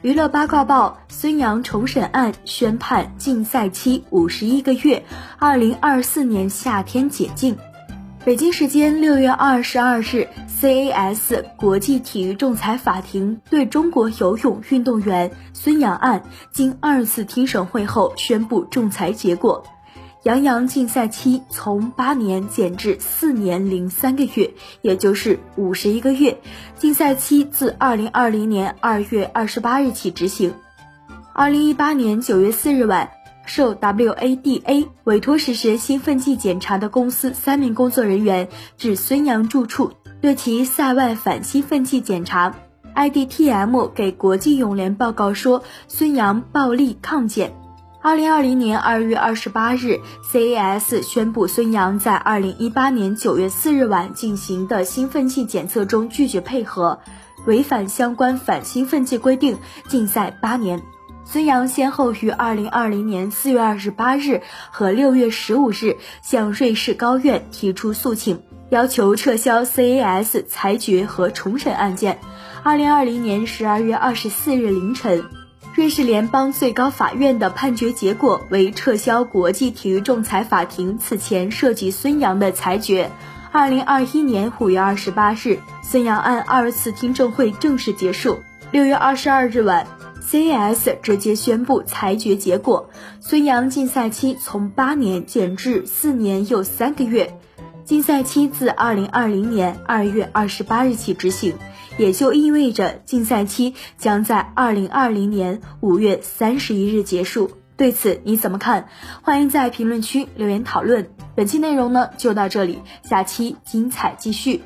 娱乐八卦报：孙杨重审案宣判禁赛期五十一个月，二零二四年夏天解禁。北京时间六月二十二日，CAS 国际体育仲裁法庭对中国游泳运动员孙杨案经二次听审会后宣布仲裁结果。杨洋禁赛期从八年减至四年零三个月，也就是五十一个月。禁赛期自二零二零年二月二十八日起执行。二零一八年九月四日晚，受 WADA 委托实施兴奋剂检查的公司三名工作人员至孙杨住处，对其赛外反兴奋剂检查。IDTM 给国际泳联报告说，孙杨暴力抗检。二零二零年二月二十八日，CAS 宣布孙杨在二零一八年九月四日晚进行的兴奋剂检测中拒绝配合，违反相关反兴奋剂规定，禁赛八年。孙杨先后于二零二零年四月二十八日和六月十五日向瑞士高院提出诉请，要求撤销 CAS 裁决和重审案件。二零二零年十二月二十四日凌晨。瑞士联邦最高法院的判决结果为撤销国际体育仲裁法庭此前涉及孙杨的裁决。二零二一年五月二十八日，孙杨案二次听证会正式结束。六月二十二日晚，CAS 直接宣布裁决结果：孙杨禁赛期从八年减至四年又三个月。禁赛期自二零二零年二月二十八日起执行，也就意味着禁赛期将在二零二零年五月三十一日结束。对此你怎么看？欢迎在评论区留言讨论。本期内容呢就到这里，下期精彩继续。